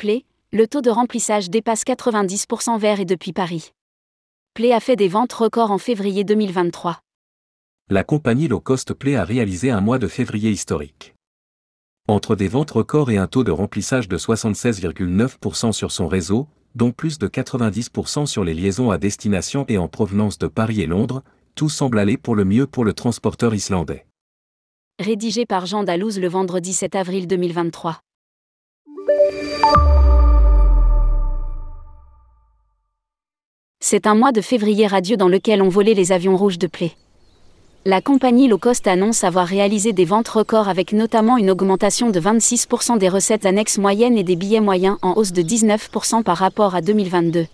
Play, le taux de remplissage dépasse 90% vers et depuis Paris. Play a fait des ventes records en février 2023. La compagnie low cost Play a réalisé un mois de février historique. Entre des ventes records et un taux de remplissage de 76,9% sur son réseau, dont plus de 90% sur les liaisons à destination et en provenance de Paris et Londres, tout semble aller pour le mieux pour le transporteur islandais. Rédigé par Jean Dalouse le vendredi 7 avril 2023. C'est un mois de février radieux dans lequel ont volé les avions rouges de Play. La compagnie low cost annonce avoir réalisé des ventes records avec notamment une augmentation de 26% des recettes annexes moyennes et des billets moyens en hausse de 19% par rapport à 2022.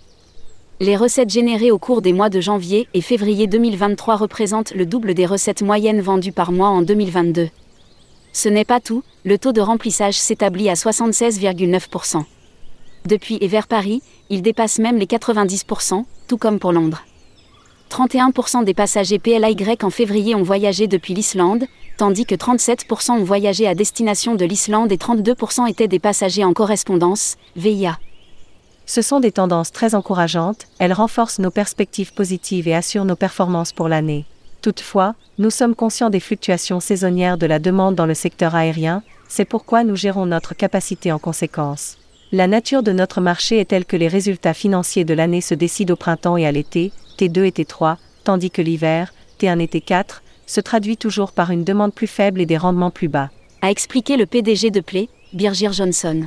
Les recettes générées au cours des mois de janvier et février 2023 représentent le double des recettes moyennes vendues par mois en 2022. Ce n'est pas tout, le taux de remplissage s'établit à 76,9%. Depuis et vers Paris, il dépasse même les 90%, tout comme pour Londres. 31% des passagers PLY en février ont voyagé depuis l'Islande, tandis que 37% ont voyagé à destination de l'Islande et 32% étaient des passagers en correspondance, VIA. Ce sont des tendances très encourageantes, elles renforcent nos perspectives positives et assurent nos performances pour l'année. Toutefois, nous sommes conscients des fluctuations saisonnières de la demande dans le secteur aérien, c'est pourquoi nous gérons notre capacité en conséquence. La nature de notre marché est telle que les résultats financiers de l'année se décident au printemps et à l'été, T2 et T3, tandis que l'hiver, T1 et T4, se traduit toujours par une demande plus faible et des rendements plus bas. A expliqué le PDG de Play, Birgir Johnson.